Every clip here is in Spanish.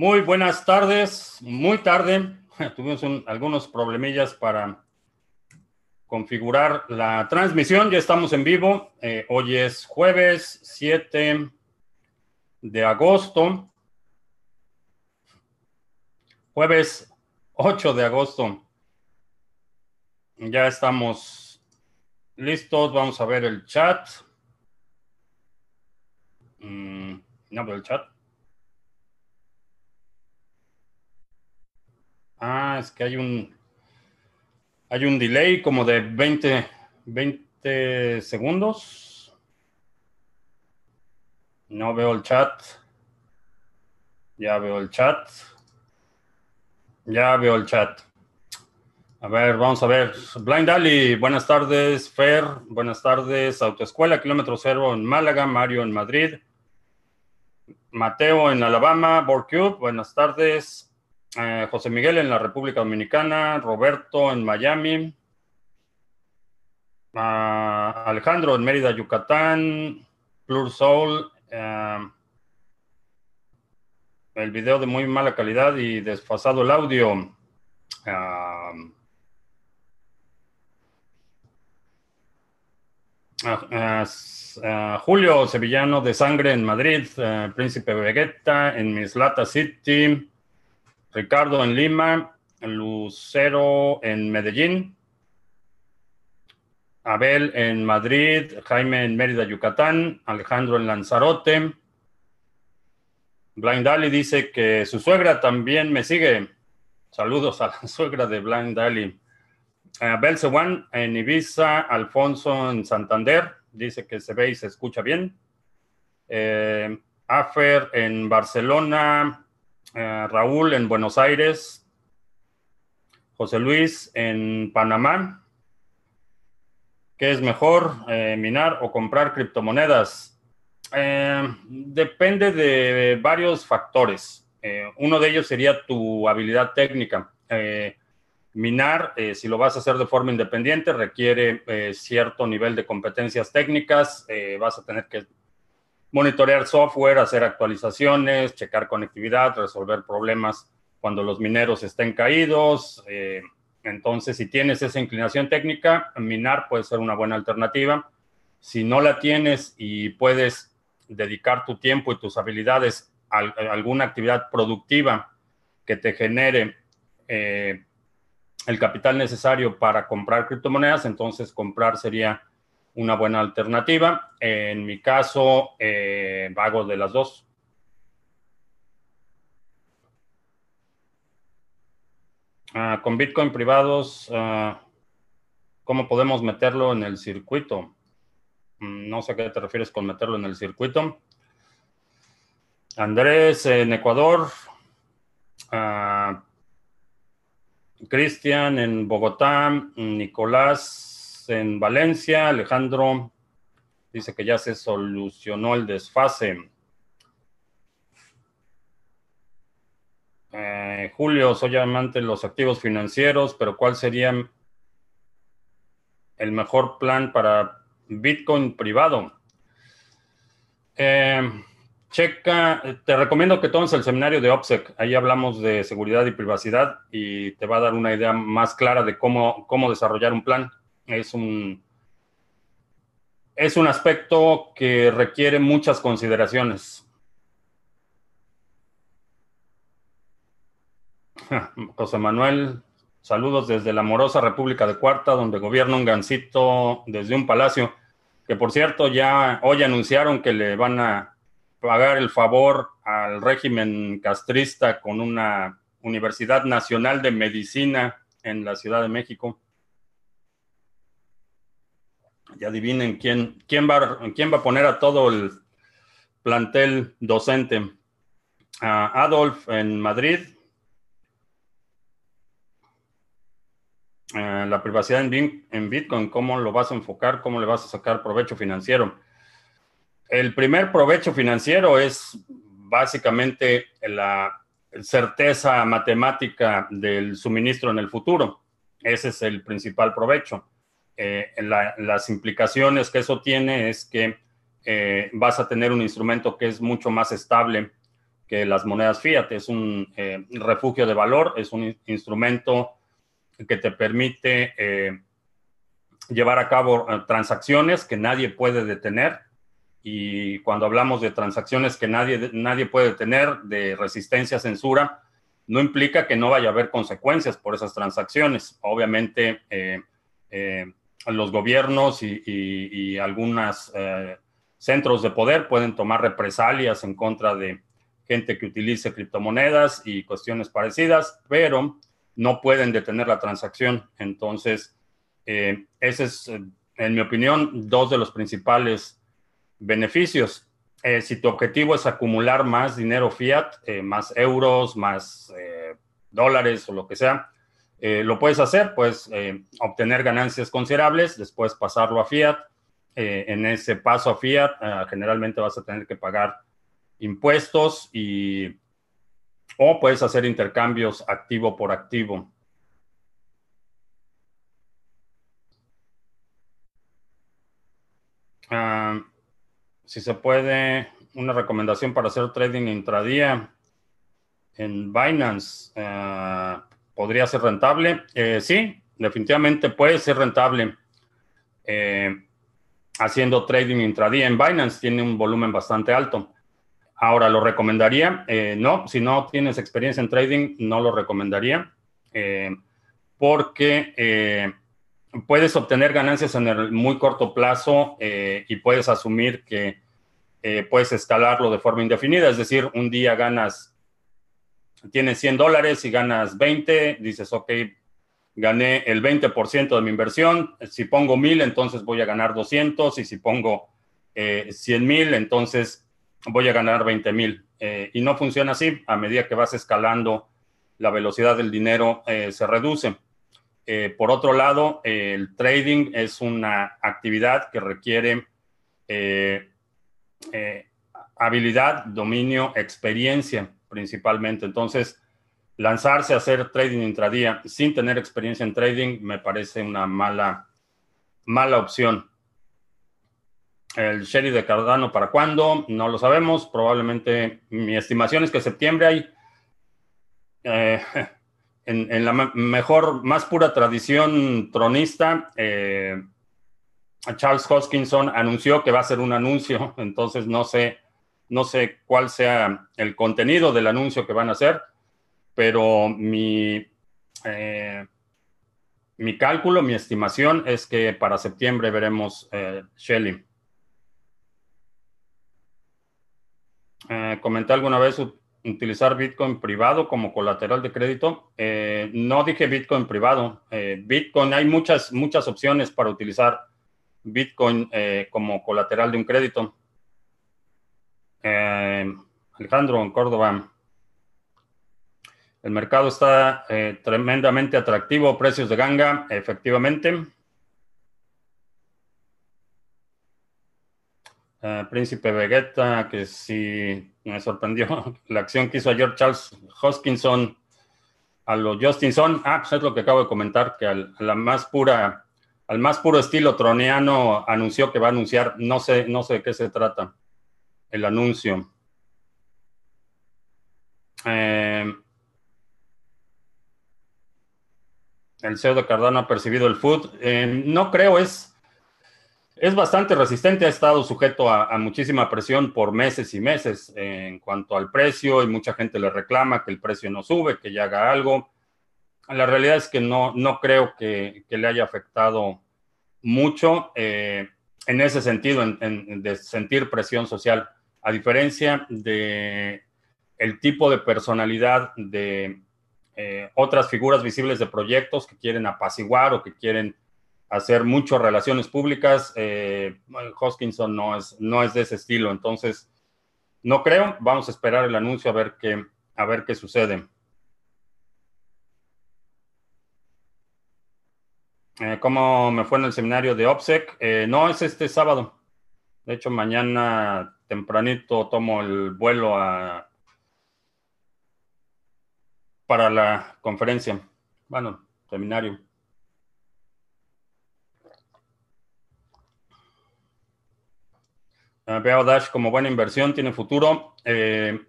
Muy buenas tardes, muy tarde. Tuvimos un- algunos problemillas para configurar la transmisión. Ya estamos en vivo. Eh, hoy es jueves 7 de agosto. Jueves 8 de agosto. Ya estamos listos. Vamos a ver el chat. Mm, no el chat. Ah, es que hay un hay un delay como de 20, 20 segundos. No veo el chat. Ya veo el chat. Ya veo el chat. A ver, vamos a ver. Blind Ali, buenas tardes. Fer, buenas tardes. Autoescuela, kilómetro cero en Málaga. Mario en Madrid. Mateo en Alabama. Borcube, buenas tardes. Eh, José Miguel en la República Dominicana, Roberto en Miami, Ah, Alejandro en Mérida, Yucatán, Plur Soul, eh, el video de muy mala calidad y desfasado el audio. Ah, ah, Julio Sevillano de Sangre en Madrid, eh, Príncipe Vegeta en Mislata City. Ricardo en Lima, Lucero en Medellín, Abel en Madrid, Jaime en Mérida, Yucatán, Alejandro en Lanzarote. Blind Dali dice que su suegra también me sigue. Saludos a la suegra de Blind Dali. Abel Sewan en Ibiza, Alfonso en Santander, dice que se ve y se escucha bien. Eh, Afer en Barcelona, eh, Raúl en Buenos Aires, José Luis en Panamá. ¿Qué es mejor, eh, minar o comprar criptomonedas? Eh, depende de varios factores. Uno de ellos sería tu habilidad técnica. Minar, si lo vas a hacer de forma independiente, requiere cierto nivel de competencias técnicas. Vas a tener que monitorear software, hacer actualizaciones, checar conectividad, resolver problemas cuando los mineros estén caídos. Eh, entonces, si tienes esa inclinación técnica, minar puede ser una buena alternativa. Si no la tienes y puedes dedicar tu tiempo y tus habilidades a, alguna actividad productiva que te genere eh, el capital necesario para comprar criptomonedas, entonces comprar sería una buena alternativa. En mi caso, eh, hago de las dos. Ah, con Bitcoin privados, ah, ¿cómo podemos meterlo en el circuito? Mm, No sé a qué te refieres con meterlo en el circuito. Andrés en Ecuador. Ah, Cristian en Bogotá. Nicolás en Valencia. Alejandro dice que ya se solucionó el desfase. Eh, Julio, soy amante de los activos financieros, pero ¿cuál sería el mejor plan para Bitcoin privado? Eh, checa, te recomiendo que tomes el seminario de OPSEC. Ahí hablamos de seguridad y privacidad y te va a dar una idea más clara de cómo, cómo desarrollar un plan. Es un, es un aspecto que requiere muchas consideraciones. José Manuel, saludos desde la amorosa República de Cuarta, donde gobierna un gancito desde un palacio, que por cierto ya hoy anunciaron que le van a pagar el favor al régimen castrista con una Universidad Nacional de Medicina en la Ciudad de México. Y adivinen quién, quién, va, quién va a poner a todo el plantel docente. Adolf en Madrid, Eh, la privacidad en Bitcoin, ¿cómo lo vas a enfocar? ¿Cómo le vas a sacar provecho financiero? El primer provecho financiero es básicamente la certeza matemática del suministro en el futuro. Ese es el principal provecho. Eh, la- las implicaciones que eso tiene es que eh, vas a tener un instrumento que es mucho más estable que las monedas fiat. Es un eh, refugio de valor, es un instrumento que te permite eh, llevar a cabo eh, transacciones que nadie puede detener. Y cuando hablamos de transacciones que nadie, nadie puede detener, de resistencia a censura, no implica que no vaya a haber consecuencias por esas transacciones. Obviamente, los gobiernos y, algunos centros de poder pueden tomar represalias en contra de gente que utilice criptomonedas y cuestiones parecidas, pero no pueden detener la transacción. Entonces, eh, ese es, eh, en mi opinión, dos de los principales beneficios. Eh, si tu objetivo es acumular más dinero fiat, más euros, más dólares o lo que sea, lo puedes hacer, puedes obtener ganancias considerables, después pasarlo a fiat. en ese paso a fiat, generalmente vas a tener que pagar impuestos y o puedes hacer intercambios activo por activo. Ah, si se puede, una recomendación para hacer trading intradía en Binance, ah, ¿podría ser rentable? Eh, sí, definitivamente puede ser rentable. Eh, haciendo trading intradía en Binance tiene un volumen bastante alto. Ahora, ¿lo recomendaría? Eh, no, si no tienes experiencia en trading, no lo recomendaría, porque puedes obtener ganancias en el muy corto plazo y puedes asumir que puedes escalarlo de forma indefinida, es decir, un día ganas, tienes 100 dólares y ganas 20, dices, ok, gané el 20% de mi inversión, si pongo 1000, entonces voy a ganar 200, y si pongo 100 mil, entonces voy a ganar 20 mil. Eh, y no funciona así. A medida que vas escalando, la velocidad del dinero eh, se reduce. Eh, por otro lado, el trading es una actividad que requiere habilidad, dominio, experiencia principalmente. Entonces, lanzarse a hacer trading intradía sin tener experiencia en trading me parece una mala, mala opción. El Sherry de Cardano, ¿para cuándo? No lo sabemos. Probablemente mi estimación es que septiembre hay, eh, en, la mejor, más pura tradición tronista, eh, Charles Hoskinson anunció que va a hacer un anuncio, entonces no sé, no sé cuál sea el contenido del anuncio que van a hacer, pero mi, eh, mi cálculo, mi estimación es que para septiembre veremos Shelly. eh, comenté alguna vez utilizar Bitcoin privado como colateral de crédito. Eh, no dije Bitcoin privado. Eh, Bitcoin, hay muchas, muchas opciones para utilizar Bitcoin eh, como colateral de un crédito. Alejandro, en Córdoba. El mercado está tremendamente atractivo, precios de ganga, efectivamente. Eh, Príncipe Vegeta, que sí me sorprendió la acción que hizo ayer Charles Hoskinson a los Justinson. Ah, pues es lo que acabo de comentar, que al, la más pura, al más puro estilo troniano anunció que va a anunciar, no sé, no sé de qué se trata, el anuncio. Eh, el CEO de Cardano ha percibido el food. Eh, no creo, es es bastante resistente, ha estado sujeto a, muchísima presión por meses y meses en cuanto al precio y mucha gente le reclama que el precio no sube, que ya haga algo. La realidad es que no, no creo que, le haya afectado mucho eh, en ese sentido, en, de sentir presión social, a diferencia de el tipo de personalidad de eh, otras figuras visibles de proyectos que quieren apaciguar o que quieren hacer muchas relaciones públicas. Eh, Hoskinson no es, no es de ese estilo, entonces no creo. Vamos a esperar el anuncio a ver qué, a ver qué sucede. Eh, ¿Cómo me fue en el seminario de OPSEC? No, es este sábado. De hecho, mañana tempranito tomo el vuelo a, para la conferencia. Bueno, seminario. veo Dash como buena inversión, tiene futuro. Eh,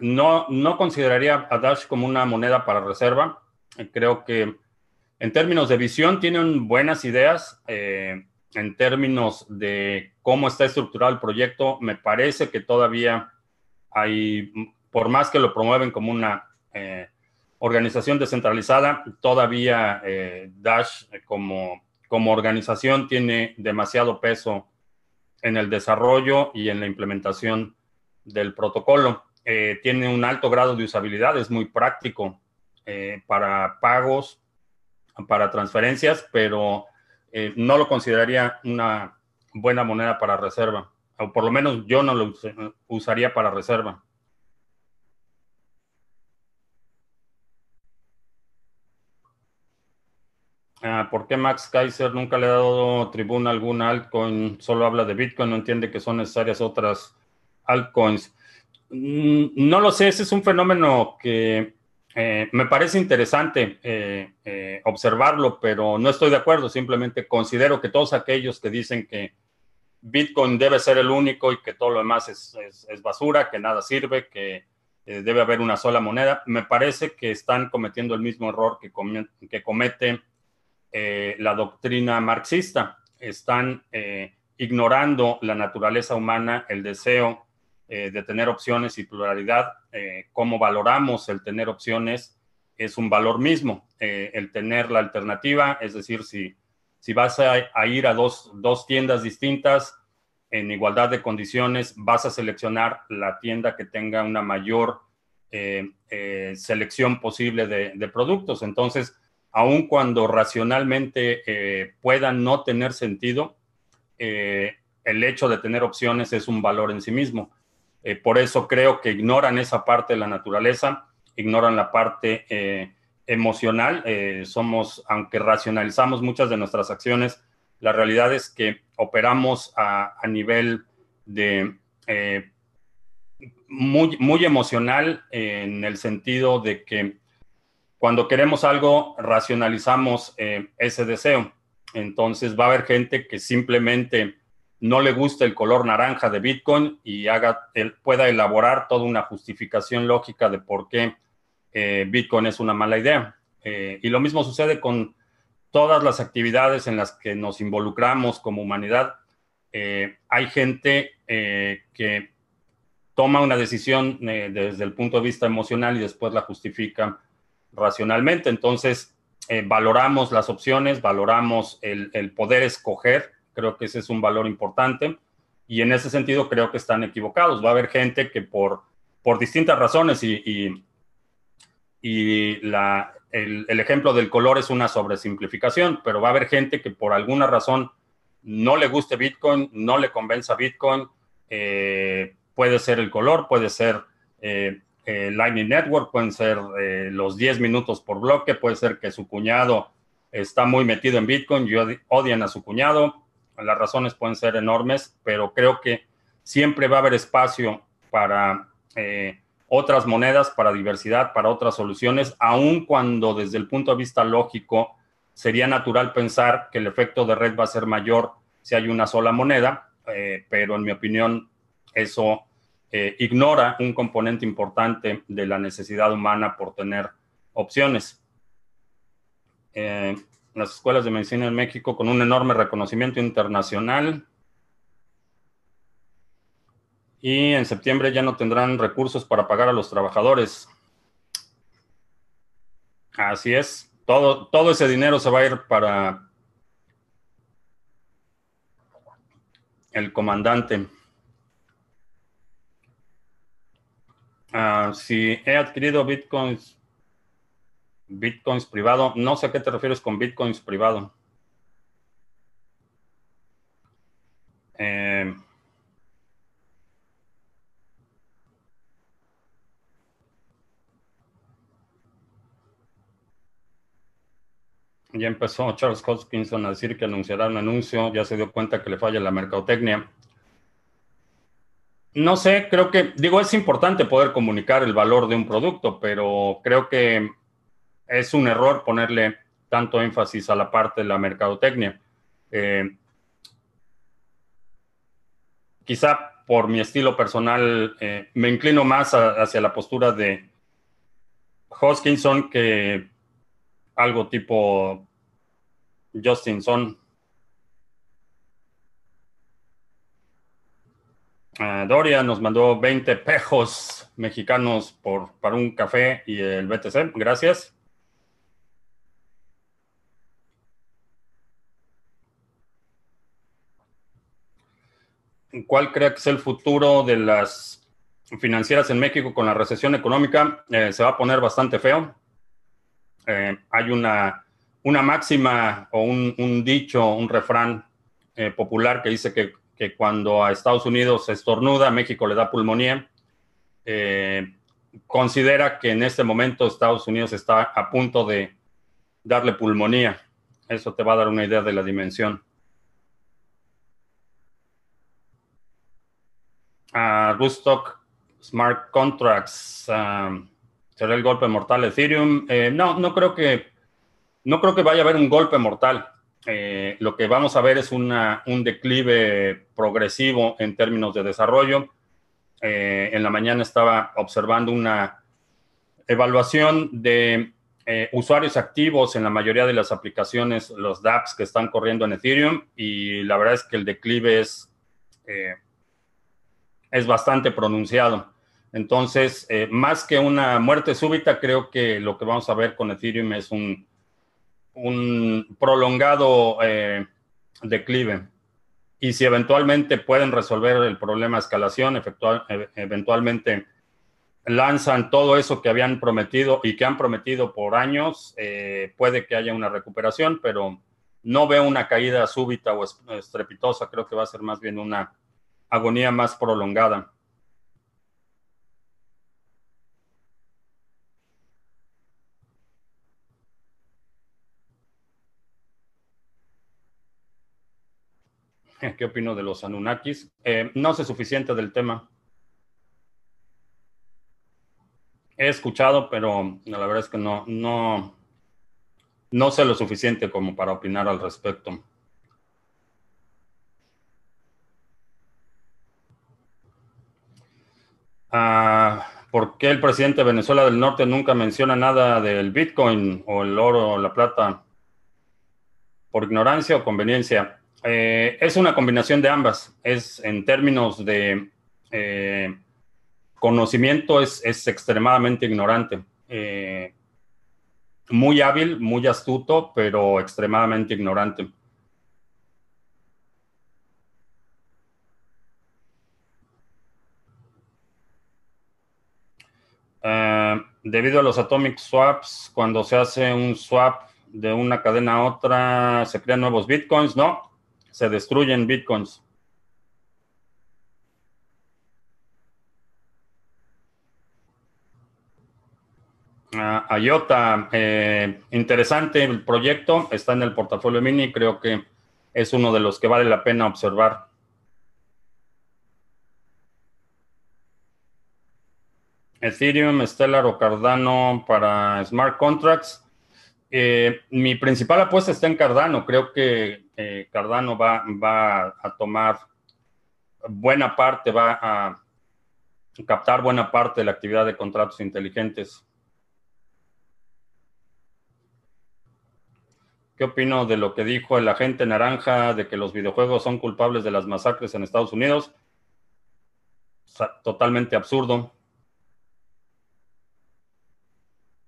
no, no consideraría a Dash como una moneda para reserva. Creo que en términos de visión tienen buenas ideas. Eh, en términos de cómo está estructurado el proyecto, me parece que todavía hay, por más que lo promueven como una eh, organización descentralizada, todavía eh, Dash como, como organización tiene demasiado peso en el desarrollo y en la implementación del protocolo. Eh, tiene un alto grado de usabilidad, es muy práctico para pagos, para transferencias, pero eh, no lo consideraría una buena moneda para reserva, o por lo menos yo no lo usaría para reserva. Ah, ¿Por qué Max Kaiser nunca le ha dado tribuna alguna altcoin? Solo habla de Bitcoin, no entiende que son necesarias otras altcoins. Mm, no lo sé, ese es un fenómeno que eh, me parece interesante eh, eh, observarlo, pero no estoy de acuerdo. Simplemente considero que todos aquellos que dicen que Bitcoin debe ser el único y que todo lo demás es, basura, que nada sirve, que debe haber una sola moneda, me parece que están cometiendo el mismo error que, que comete la doctrina marxista. Están ignorando la naturaleza humana, el deseo eh, de tener opciones y pluralidad, eh, cómo valoramos el tener opciones es un valor mismo. Eh, el tener la alternativa, es decir, si, si vas a, ir a dos, tiendas distintas en igualdad de condiciones, vas a seleccionar la tienda que tenga una mayor selección posible de, de, productos. Entonces, aun cuando racionalmente puedan no tener sentido, el hecho de tener opciones es un valor en sí mismo. Eh, por eso creo que ignoran esa parte de la naturaleza, ignoran la parte eh, emocional. Eh, somos, aunque racionalizamos muchas de nuestras acciones, la realidad es que operamos a, nivel de muy, muy emocional en el sentido de que cuando queremos algo, racionalizamos ese deseo. Entonces va a haber gente que simplemente no le gusta el color naranja de Bitcoin y haga, él pueda elaborar toda una justificación lógica de por qué eh, Bitcoin es una mala idea. Eh, y lo mismo sucede con todas las actividades en las que nos involucramos como humanidad. Eh, hay gente que toma una decisión desde el punto de vista emocional y después la justifica racionalmente. Entonces, valoramos las opciones, valoramos el poder escoger Creo que ese es un valor importante y en ese sentido creo que están equivocados. Va a haber gente que por, por distintas razones y, y, la, el, ejemplo del color es una sobresimplificación, pero va a haber gente que por alguna razón no le guste Bitcoin, no le convenza Bitcoin. Eh, puede ser el color, puede ser eh, Lightning Network, pueden ser eh, los 10 minutos por bloque, puede ser que su cuñado está muy metido en Bitcoin y odian a su cuñado, las razones pueden ser enormes, pero creo que siempre va a haber espacio para eh, otras monedas, para diversidad, para otras soluciones, aun cuando desde el punto de vista lógico sería natural pensar que el efecto de red va a ser mayor si hay una sola moneda, eh, pero en mi opinión eso eh, ignora un componente importante de la necesidad humana por tener opciones las escuelas de medicina en México con un enorme reconocimiento internacional. Y en septiembre ya no tendrán recursos para pagar a los trabajadores. Así es. Todo, todo ese dinero se va a ir para el comandante. Ah, si he adquirido bitcoins Bitcoins privado. No sé a qué te refieres con Bitcoins privado. Eh, ya empezó Charles Hoskinson a decir que anunciará un anuncio, ya se dio cuenta que le falla la mercadotecnia. No sé, creo que, digo, es importante poder comunicar el valor de un producto, pero creo que es un error ponerle tanto énfasis a la parte de la mercadotecnia. Eh, quizá por mi estilo personal, eh, me inclino más hacia la postura de Hoskinson que algo tipo Justinson. Uh, Doria nos mandó 20 pejos mexicanos por, para un café y el BTC. Gracias. ¿Cuál cree que es el futuro de las financieras en México con la recesión económica? Eh, se va a poner bastante feo. Eh, hay una, una máxima o un, dicho, un refrán eh, popular que dice que, que, cuando a Estados Unidos se estornuda, México le da pulmonía. considera que en este momento Estados Unidos está a punto de darle pulmonía. Eso te va a dar una idea de la dimensión. Uh, Rootstock Smart Contracts. Um, ¿Será el golpe mortal Ethereum? Eh, no, no creo que no creo que vaya a haber un golpe mortal. Eh, lo que vamos a ver es una, un declive progresivo en términos de desarrollo. Eh, en la mañana estaba observando una evaluación de usuarios activos en la mayoría de las aplicaciones, los dApps que están corriendo en Ethereum, y la verdad es que el declive es es bastante pronunciado. Entonces, eh, más que una muerte súbita, creo que lo que vamos a ver con Ethereum es un, prolongado eh, declive. Y si eventualmente pueden resolver el problema de escalación, e, eventualmente lanzan todo eso que habían prometido y que han prometido por años, eh, puede que haya una recuperación, pero no veo una caída súbita o estrepitosa. Creo que va a ser más bien una agonía más prolongada. ¿Qué opino de los Anunnakis? Eh, no sé suficiente del tema. He escuchado, pero la verdad es que no, no, no sé lo suficiente como para opinar al respecto. Ah, ¿Por qué el presidente de Venezuela del Norte nunca menciona nada del Bitcoin o el oro o la plata? ¿Por ignorancia o conveniencia? Eh, es una combinación de ambas. Es en términos de eh, conocimiento, es, extremadamente ignorante. Eh, muy hábil, muy astuto, pero extremadamente ignorante. Eh, debido a los atomic swaps, cuando se hace un swap de una cadena a otra, ¿se crean nuevos bitcoins? No, se destruyen bitcoins. Uh, IOTA, eh, interesante el proyecto, está en el portafolio mini, creo que es uno de los que vale la pena observar. Ethereum, Stellar o Cardano para smart contracts. Eh, mi principal apuesta está en Cardano. Creo que Cardano va, va, a tomar buena parte, va a captar buena parte de la actividad de contratos inteligentes. ¿Qué opino de lo que dijo el agente naranja de que los videojuegos son culpables de las masacres en Estados Unidos? totalmente absurdo.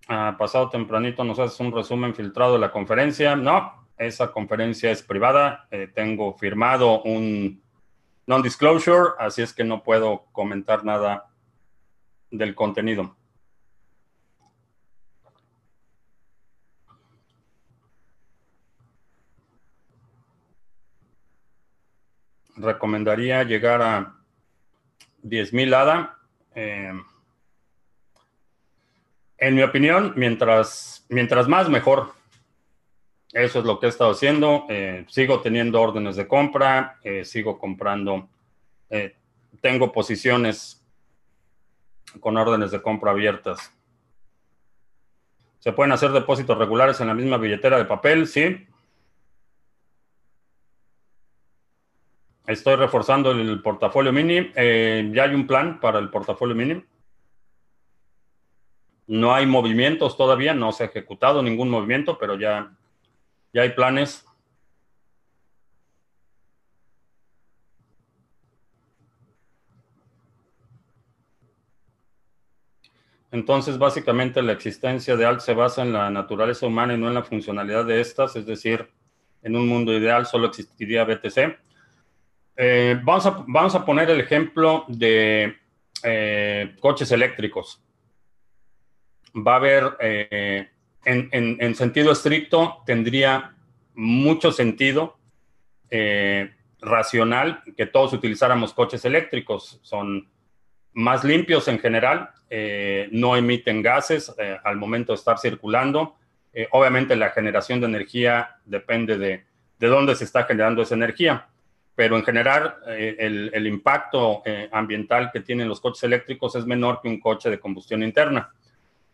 Pasado tempranito nos haces un resumen filtrado de la conferencia. No, esa conferencia es privada. Eh, tengo firmado un non-disclosure, así es que no puedo comentar nada del contenido. Recomendaría llegar a 10.000 ADA. Eh, en mi opinión, mientras, mientras más, mejor. Eso es lo que he estado haciendo. Eh, sigo teniendo órdenes de compra, eh, sigo comprando. Eh, tengo posiciones con órdenes de compra abiertas. ¿Se pueden hacer depósitos regulares en la misma billetera de papel? Sí. Estoy reforzando el portafolio mini. Ya hay un plan para el portafolio mini. No hay movimientos todavía, no se ha ejecutado ningún movimiento, pero ya, ya hay planes. Entonces, básicamente la existencia de alt se basa en la naturaleza humana y no en la funcionalidad de estas, es decir, en un mundo ideal solo existiría BTC. Eh, vamos, a, vamos, a, poner el ejemplo de eh, coches eléctricos. Va a haber, eh, en, sentido estricto, tendría mucho sentido racional que todos utilizáramos coches eléctricos. Son más limpios en general, no emiten gases al momento de estar circulando. obviamente la generación de energía depende de, de dónde se está generando esa energía pero en general eh, el, impacto eh, ambiental que tienen los coches eléctricos es menor que un coche de combustión interna.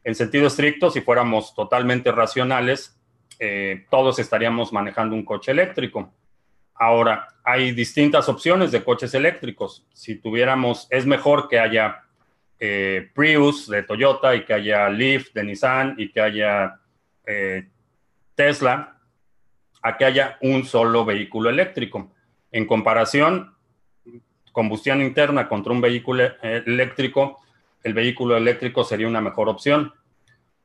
En sentido estricto, si fuéramos totalmente racionales, eh, todos estaríamos manejando un coche eléctrico. Ahora, hay distintas opciones de coches eléctricos. Si tuviéramos, es mejor que haya Prius de Toyota y que haya Leaf de Nissan y que haya Tesla, a que haya un solo vehículo eléctrico en comparación, combustión interna contra un vehículo eléctrico, el vehículo eléctrico sería una mejor opción.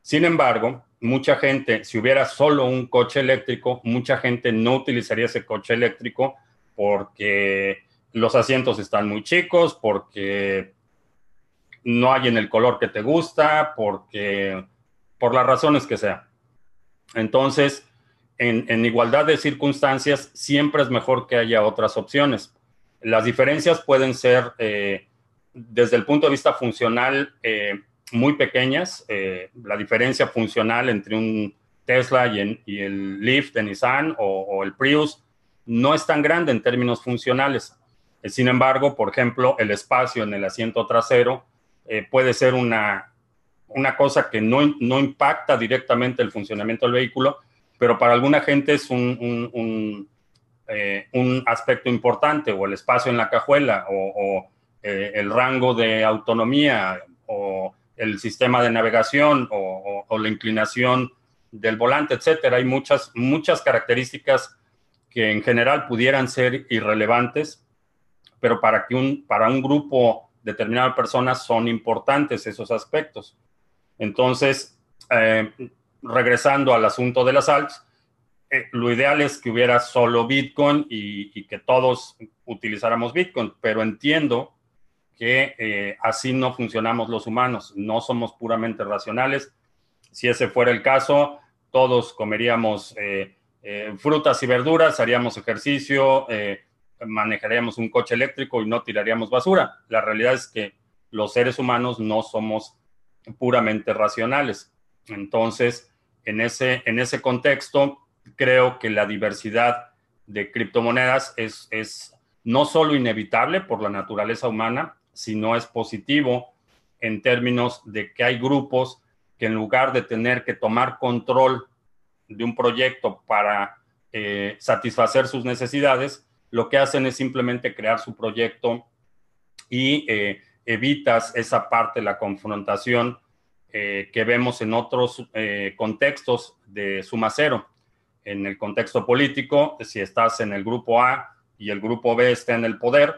Sin embargo, mucha gente, si hubiera solo un coche eléctrico, mucha gente no utilizaría ese coche eléctrico porque los asientos están muy chicos, porque no hay en el color que te gusta, porque por las razones que sea. Entonces, en, igualdad de circunstancias, siempre es mejor que haya otras opciones. Las diferencias pueden ser, eh, desde el punto de vista funcional, eh, muy pequeñas. Eh, la diferencia funcional entre un Tesla y, el Leaf de Nissan o, el Prius no es tan grande en términos funcionales. sin embargo, por ejemplo, el espacio en el asiento trasero puede ser una, una cosa que no, no impacta directamente el funcionamiento del vehículo, pero para alguna gente es un, eh, un, aspecto importante, o el espacio en la cajuela, o, eh, el rango de autonomía, o el sistema de navegación, o, la inclinación del volante, etcétera. Hay muchas, muchas características que en general pudieran ser irrelevantes, pero para, que un, para un grupo determinado de personas son importantes esos aspectos. Entonces, eh, regresando al asunto de las alts, eh, lo ideal es que hubiera solo Bitcoin y, que todos utilizáramos Bitcoin, pero entiendo que eh, así no funcionamos los humanos, no somos puramente racionales. Si ese fuera el caso, todos comeríamos eh, frutas y verduras, haríamos ejercicio, manejaríamos un coche eléctrico y no tiraríamos basura. La realidad es que los seres humanos no somos puramente racionales. Entonces, en ese, en ese contexto, creo que la diversidad de criptomonedas es, es no solo inevitable por la naturaleza humana, sino es positivo en términos de que hay grupos que en lugar de tener que tomar control de un proyecto para eh, satisfacer sus necesidades, lo que hacen es simplemente crear su proyecto y eh, evitas esa parte, la confrontación eh, que vemos en otros eh, contextos de suma cero. En el contexto político, si estás en el grupo A y el grupo B está en el poder,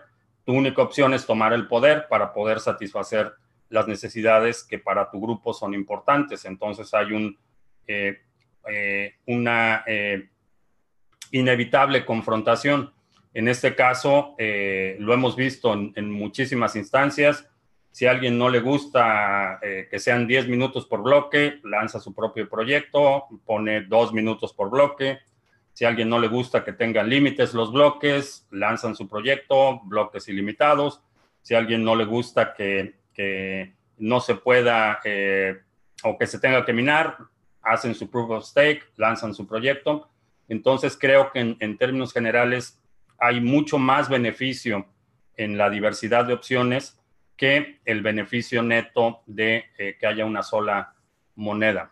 tu única opción es tomar el poder para poder satisfacer las necesidades que para tu grupo son importantes. Entonces hay un, eh, una inevitable confrontación. En este caso, lo hemos visto en muchísimas instancias si a alguien no le gusta eh, que sean 10 minutos por bloque, lanza su propio proyecto, pone 2 minutos por bloque. Si a alguien no le gusta que tengan límites los bloques, lanzan su proyecto, bloques ilimitados. Si a alguien no le gusta que, no se pueda eh, o que se tenga que minar, hacen su proof of stake, lanzan su proyecto. Entonces creo que en términos generales hay mucho más beneficio en la diversidad de opciones que el beneficio neto de eh, que haya una sola moneda.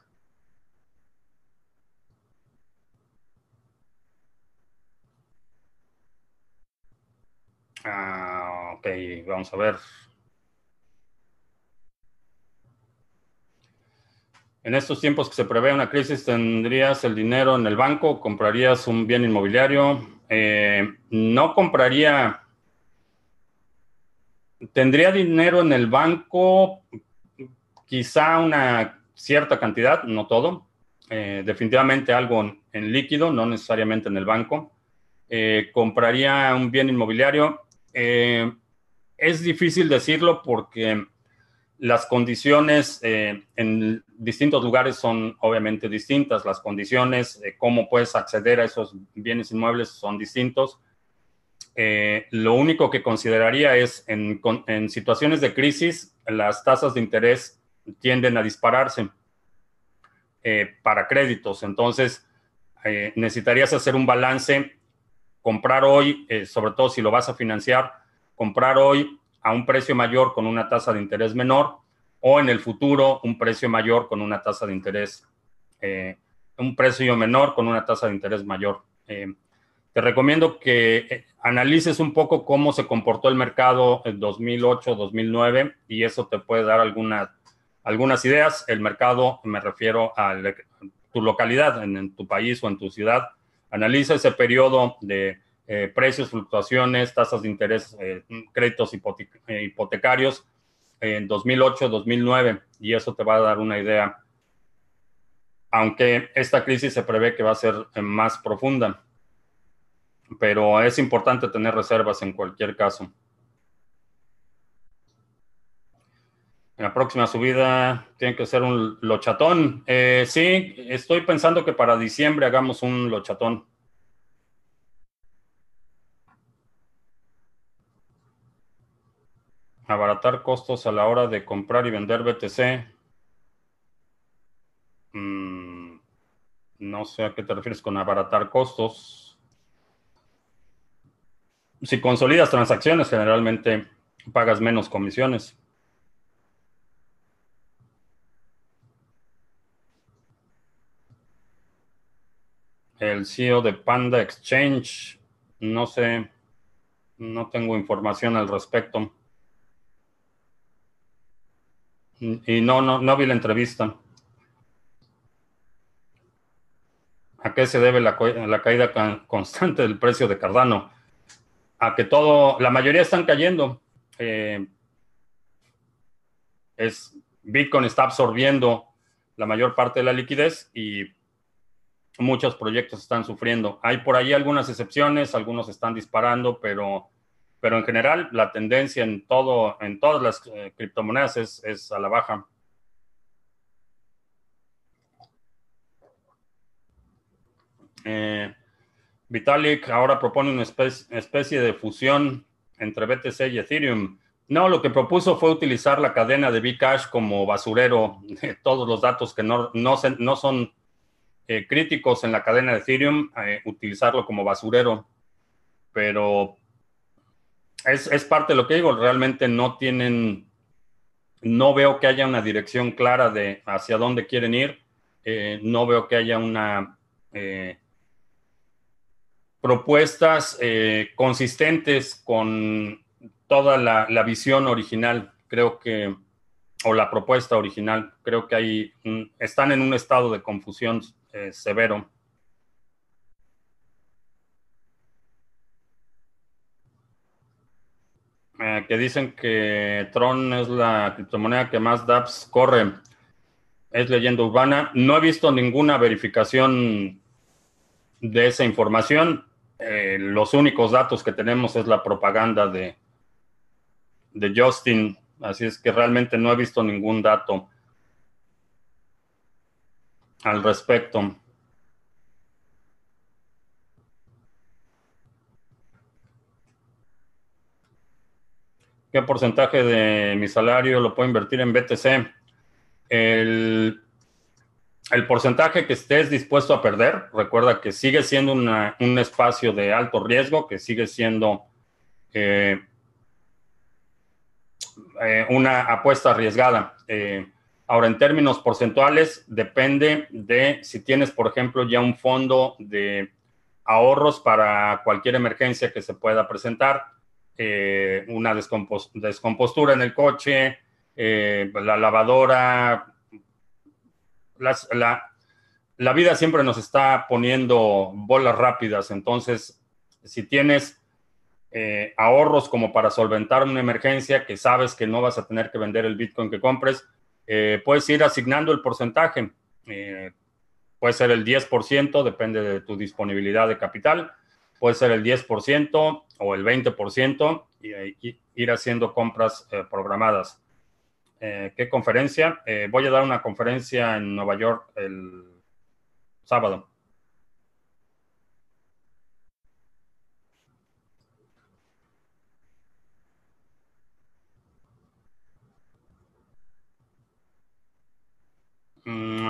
Ah, ok, vamos a ver. En estos tiempos que se prevé una crisis, ¿tendrías el dinero en el banco? ¿Comprarías un bien inmobiliario? Eh, no compraría. Tendría dinero en el banco, quizá una cierta cantidad, no todo. Eh, definitivamente algo en, líquido, no necesariamente en el banco. Eh, compraría un bien inmobiliario. Es difícil decirlo porque las condiciones eh, en distintos lugares son obviamente distintas. Las condiciones, de cómo puedes acceder a esos bienes inmuebles son distintos. Eh, lo único que consideraría es en, situaciones de crisis, las tasas de interés tienden a dispararse eh, para créditos. Entonces, necesitarías hacer un balance, comprar hoy, sobre todo si lo vas a financiar, comprar hoy a un precio mayor con una tasa de interés menor o en el futuro un precio mayor con una tasa de interés, eh, un precio menor con una tasa de interés mayor. Eh, te recomiendo que eh, analices un poco cómo se comportó el mercado en 2008, 2009 y eso te puede dar algunas algunas ideas. El mercado, me refiero a tu localidad, en tu país o en tu ciudad. Analiza ese periodo de eh, precios, fluctuaciones, tasas de interés, eh, créditos eh, hipotecarios en 2008, 2009, y eso te va a dar una idea, aunque esta crisis se prevé que va a ser más profunda, pero es importante tener reservas en cualquier caso. La próxima subida tiene que ser un lochatón. sí, estoy pensando que para diciembre hagamos un lochatón. abaratar costos a la hora de comprar y vender BTC. Mm, no sé a qué te refieres con abaratar costos. Si consolidas transacciones, generalmente pagas menos comisiones. El CEO de Panda Exchange, no sé, no tengo información al respecto. Y no, no, no vi la entrevista. ¿A qué se debe la, caída constante del precio de Cardano? A que todo, la mayoría están cayendo. Eh, es, Bitcoin está absorbiendo la mayor parte de la liquidez y muchos proyectos están sufriendo. Hay por ahí algunas excepciones, algunos están disparando, pero pero en general la tendencia en todo, en todas las eh, criptomonedas es, a la baja. Eh, Vitalik ahora propone una especie, de fusión entre BTC y Ethereum. No, lo que propuso fue utilizar la cadena de Bcash como basurero de todos los datos que no, no son eh, críticos en la cadena de Ethereum, utilizarlo como basurero. Pero es, parte de lo que digo, realmente no tienen, no veo que haya una dirección clara de hacia dónde quieren ir, eh, no veo que haya una eh, propuestas eh, consistentes con toda la, visión original, creo que, o la propuesta original, creo que hay, están en un estado de confusión severo. Eh, que dicen que Tron es la criptomoneda que más DApps corre. Es leyenda urbana. No he visto ninguna verificación de esa información. Eh, los únicos datos que tenemos es la propaganda de, de Justin. Así es que realmente no he visto ningún dato al respecto. ¿Qué porcentaje de mi salario lo puedo invertir en BTC? El, porcentaje que estés dispuesto a perder, recuerda que sigue siendo un espacio de alto riesgo, que sigue siendo eh, eh, una apuesta arriesgada. Eh, ahora, en términos porcentuales, depende de si tienes, por ejemplo, ya un fondo de ahorros para cualquier emergencia que se pueda presentar eh, una descompostura en el coche, eh, la lavadora, la, la vida siempre nos está poniendo bolas rápidas, entonces si tienes eh, ahorros como para solventar una emergencia que sabes que no vas a tener que vender el Bitcoin que compres, eh, puedes ir asignando el porcentaje. Eh, puede ser el 10%, depende de tu disponibilidad de capital. Puede ser el 10% o el 20% y, ir haciendo compras programadas. ¿Qué conferencia? voy a dar una conferencia en Nueva York el sábado.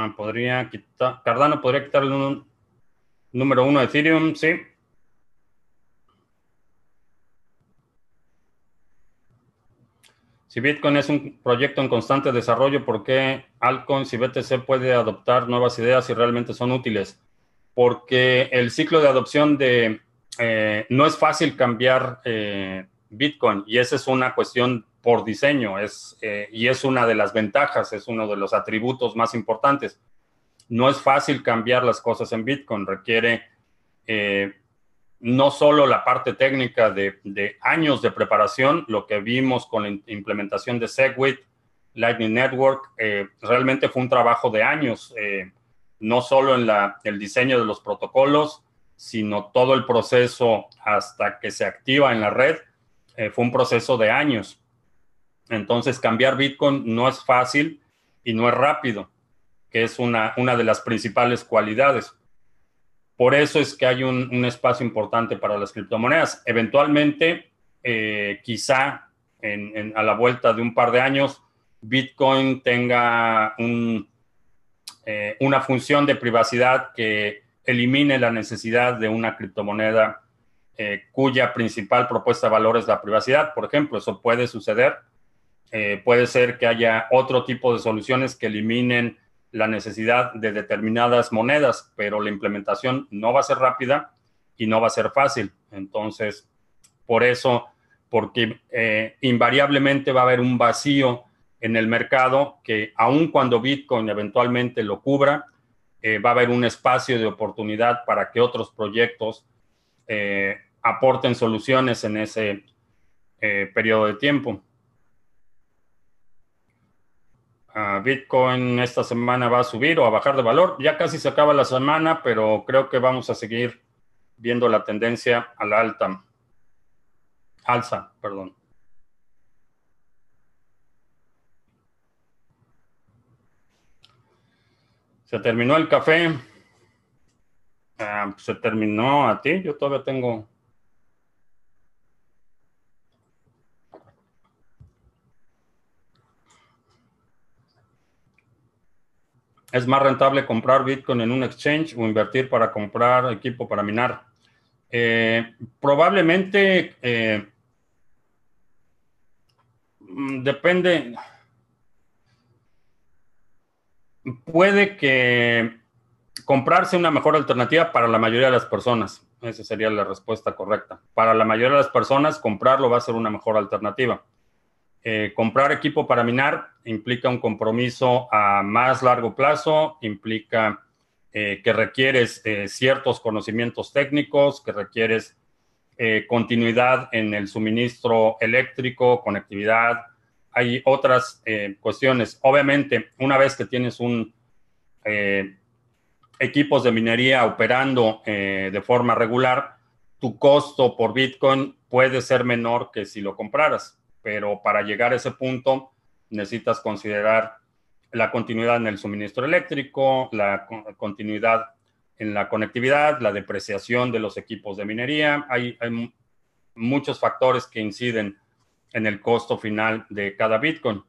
Mm, podría quitar, Cardano podría un número uno de Ethereum, sí. Si Bitcoin es un proyecto en constante desarrollo, ¿por qué Altcoins y BTC puede adoptar nuevas ideas y realmente son útiles? Porque el ciclo de adopción de... Eh, no es fácil cambiar eh, Bitcoin y esa es una cuestión por diseño es, eh, y es una de las ventajas, es uno de los atributos más importantes. No es fácil cambiar las cosas en Bitcoin, requiere eh, no solo la parte técnica de, años de preparación, lo que vimos con la implementación de Segwit, Lightning Network, eh, realmente fue un trabajo de años, no solo en la, el diseño de los protocolos, sino todo el proceso hasta que se activa en la red, fue un proceso de años. Entonces, cambiar Bitcoin no es fácil y no es rápido, que es una, una de las principales cualidades. Por eso es que hay un, espacio importante para las criptomonedas. Eventualmente, eh, quizá a la vuelta de un par de años, Bitcoin tenga eh, una función de privacidad que elimine la necesidad de una criptomoneda eh, cuya principal propuesta de valor es la privacidad. Por ejemplo, eso puede suceder eh, puede ser que haya otro tipo de soluciones que eliminen la necesidad de determinadas monedas, pero la implementación no va a ser rápida y no va a ser fácil. Entonces, por eso, porque eh, invariablemente va a haber un vacío en el mercado que aun cuando Bitcoin eventualmente lo cubra, eh, va a haber un espacio de oportunidad para que otros proyectos aporten soluciones en ese periodo de tiempo. Bitcoin esta semana va a subir o a bajar de valor. Ya casi se acaba la semana, pero creo que vamos a seguir viendo la tendencia a la alta. Alza, perdón. Se terminó el café. Ah, se terminó a ti. Yo todavía tengo ¿Es más rentable comprar Bitcoin en un exchange o invertir para comprar equipo para minar? Eh, probablemente eh, mm, depende. Puede que comprarse una mejor alternativa para la mayoría de las personas. Esa sería la respuesta correcta. Para la mayoría de las personas, comprarlo va a ser una mejor alternativa. Eh, comprar equipo para minar implica un compromiso a más largo plazo, implica eh, que requieres eh, ciertos conocimientos técnicos, que requieres continuidad en el suministro eléctrico, conectividad. Hay otras cuestiones. Obviamente, una vez que tienes un equipos de minería operando de forma regular, tu costo por Bitcoin puede ser menor que si lo compraras pero para llegar a ese punto necesitas considerar la continuidad en el suministro eléctrico, la continuidad en la conectividad, la depreciación de los equipos de minería. Hay, muchos factores que inciden en el costo final de cada Bitcoin.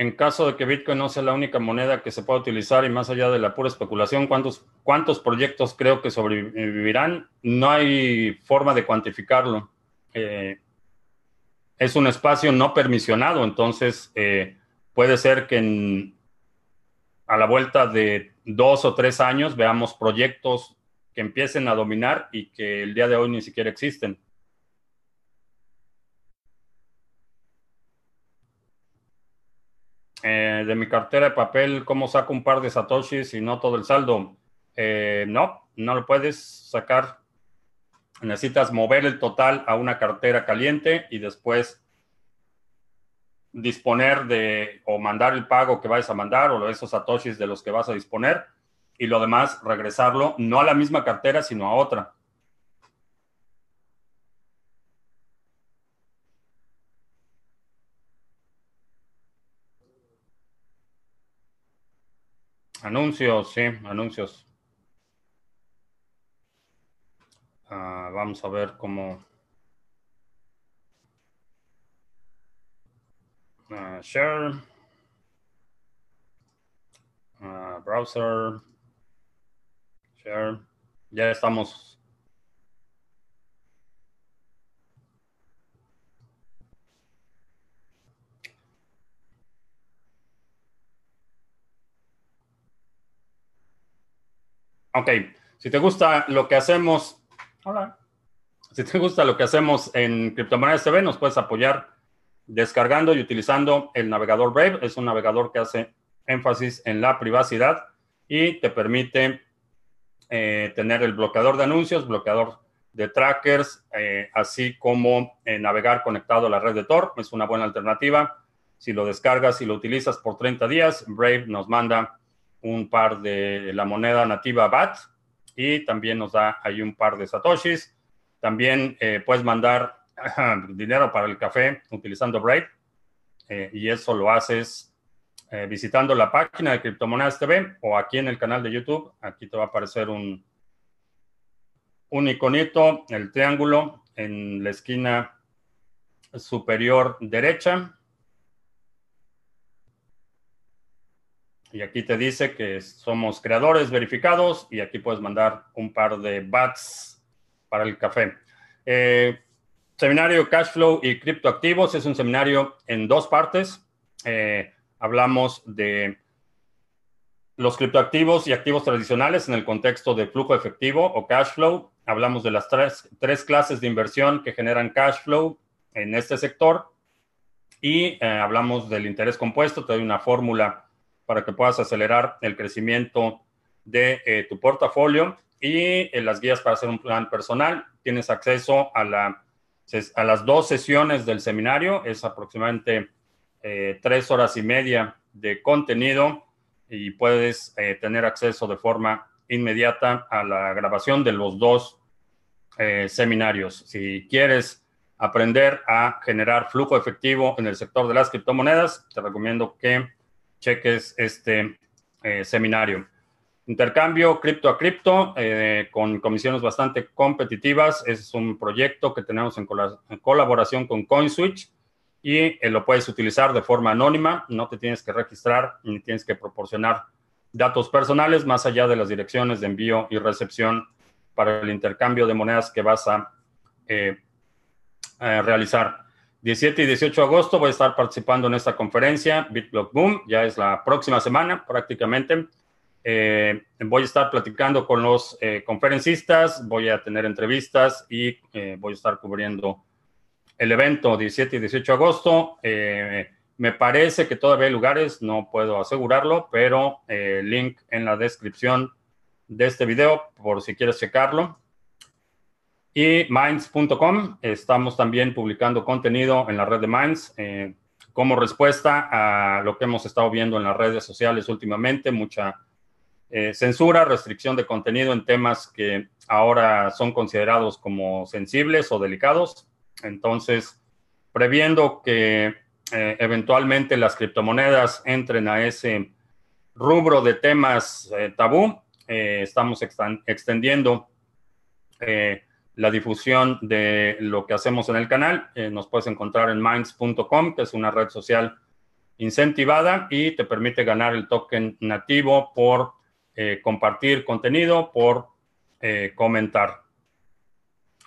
En caso de que Bitcoin no sea la única moneda que se pueda utilizar y más allá de la pura especulación, ¿cuántos, cuántos proyectos creo que sobrevivirán? No hay forma de cuantificarlo. Eh, es un espacio no permisionado, entonces eh, puede ser que a la vuelta de dos o tres años veamos proyectos que empiecen a dominar y que el día de hoy ni siquiera existen. Eh, de mi cartera de papel, ¿cómo saco un par de satoshis y no todo el saldo? Eh, no, no lo puedes sacar. Necesitas mover el total a una cartera caliente y después disponer de o mandar el pago que vayas a mandar o esos satoshis de los que vas a disponer y lo demás regresarlo no a la misma cartera sino a otra. Anuncios, sí, anuncios. Ah, vamos a ver cómo... Uh, share. Uh, browser. Share. Ya estamos. Ok, si te gusta lo que hacemos, hola. Si te gusta lo que hacemos en Criptomonedas TV, nos puedes apoyar descargando y utilizando el navegador Brave. Es un navegador que hace énfasis en la privacidad y te permite eh, tener el bloqueador de anuncios, bloqueador de trackers, eh, así como eh, navegar conectado a la red de Tor. Es una buena alternativa. Si lo descargas y lo utilizas por 30 días, Brave nos manda un par de la moneda nativa BAT y también nos da ahí un par de satoshis. También puedes mandar dinero para el café utilizando Brave. Eh, y eso lo haces eh, visitando la página de Criptomonedas TV o aquí en el canal de YouTube. Aquí te va a aparecer un, un iconito, el triángulo en la esquina superior derecha. Y aquí te dice que somos creadores verificados y aquí puedes mandar un par de bats para el café. Eh, Seminario Cash Flow y Criptoactivos es un seminario en dos partes. Eh, hablamos de los criptoactivos y activos tradicionales en el contexto de flujo efectivo o cash flow. Hablamos de las tres, clases de inversión que generan cash flow en este sector. Y eh, hablamos del interés compuesto. Te doy una fórmula para que puedas acelerar el crecimiento de eh, tu portafolio y las guías para hacer un plan personal. Tienes acceso a la a las dos sesiones del seminario, es aproximadamente eh, tres horas y media de contenido y puedes eh, tener acceso de forma inmediata a la grabación de los dos eh, seminarios. Si quieres aprender a generar flujo efectivo en el sector de las criptomonedas, te recomiendo que cheques este seminario. Intercambio cripto a cripto eh, con comisiones bastante competitivas. Es un proyecto que tenemos en, colaboración con CoinSwitch y eh, lo puedes utilizar de forma anónima. No te tienes que registrar ni tienes que proporcionar datos personales más allá de las direcciones de envío y recepción para el intercambio de monedas que vas eh, a realizar. 17 y 18 de agosto voy a estar participando en esta conferencia, BitBlock Boom, ya es la próxima semana prácticamente. Eh, voy a estar platicando con los eh, conferencistas, voy a tener entrevistas y eh, voy a estar cubriendo el evento 17 y 18 de agosto. me parece que todavía hay lugares, no puedo asegurarlo, pero link en la descripción de este video por si quieres checarlo. Y minds.com, estamos también publicando contenido en la red de Minds como respuesta a lo que hemos estado viendo en las redes sociales últimamente, mucha eh, censura, restricción de contenido en temas que ahora son considerados como sensibles o delicados. Entonces, previendo que eh, eventualmente las criptomonedas entren a ese rubro de temas eh, tabú, estamos extendiendo la difusión de lo que hacemos en el canal. nos puedes encontrar en minds.com, que es una red social incentivada y te permite ganar el token nativo por eh, compartir contenido, por eh, comentar.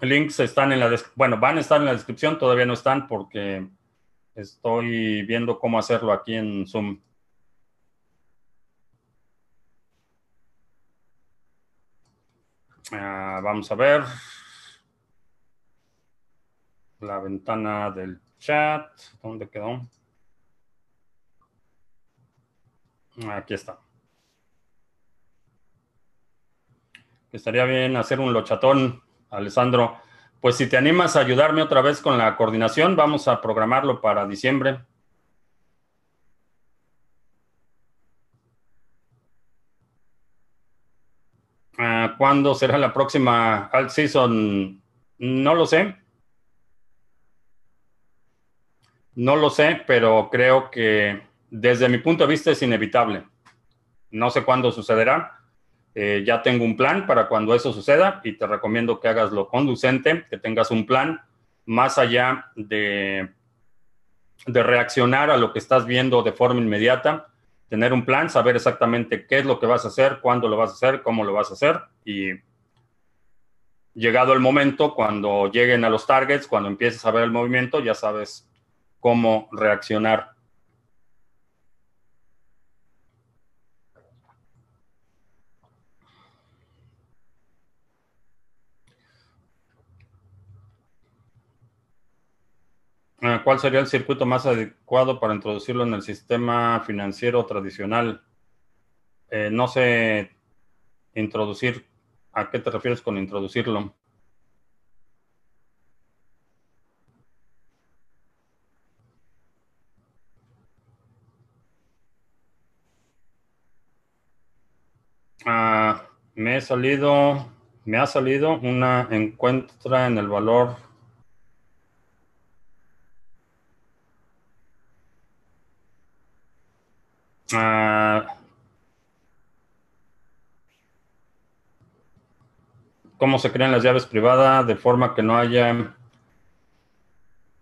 Links están en la bueno, van a estar en la descripción, todavía no están porque Estoy viendo cómo hacerlo aquí en Zoom. Ah, vamos a ver la ventana del chat. ¿Dónde quedó? Aquí está. Estaría bien hacer un lochatón, Alessandro. Pues si te animas a ayudarme otra vez con la coordinación, vamos a programarlo para diciembre. Ah, ¿Cuándo será la próxima alt season? No lo sé. No lo sé, pero creo que desde mi punto de vista es inevitable. No sé cuándo sucederá. Eh, ya tengo un plan para cuando eso suceda y te recomiendo que hagas lo conducente, que tengas un plan más allá de, de reaccionar a lo que estás viendo de forma inmediata. Tener un plan, saber exactamente qué es lo que vas a hacer, cuándo lo vas a hacer, cómo lo vas a hacer y llegado el momento, cuando lleguen a los targets, cuando empieces a ver el movimiento, ya sabes cómo reaccionar. Ah, ¿Cuál sería el circuito más adecuado para introducirlo en el sistema financiero tradicional? Eh, no sé introducir. ¿A qué te refieres con introducirlo? Ah, he salido, me ha salido una encuentra en el valor ah, cómo se crean las llaves privadas de forma que no haya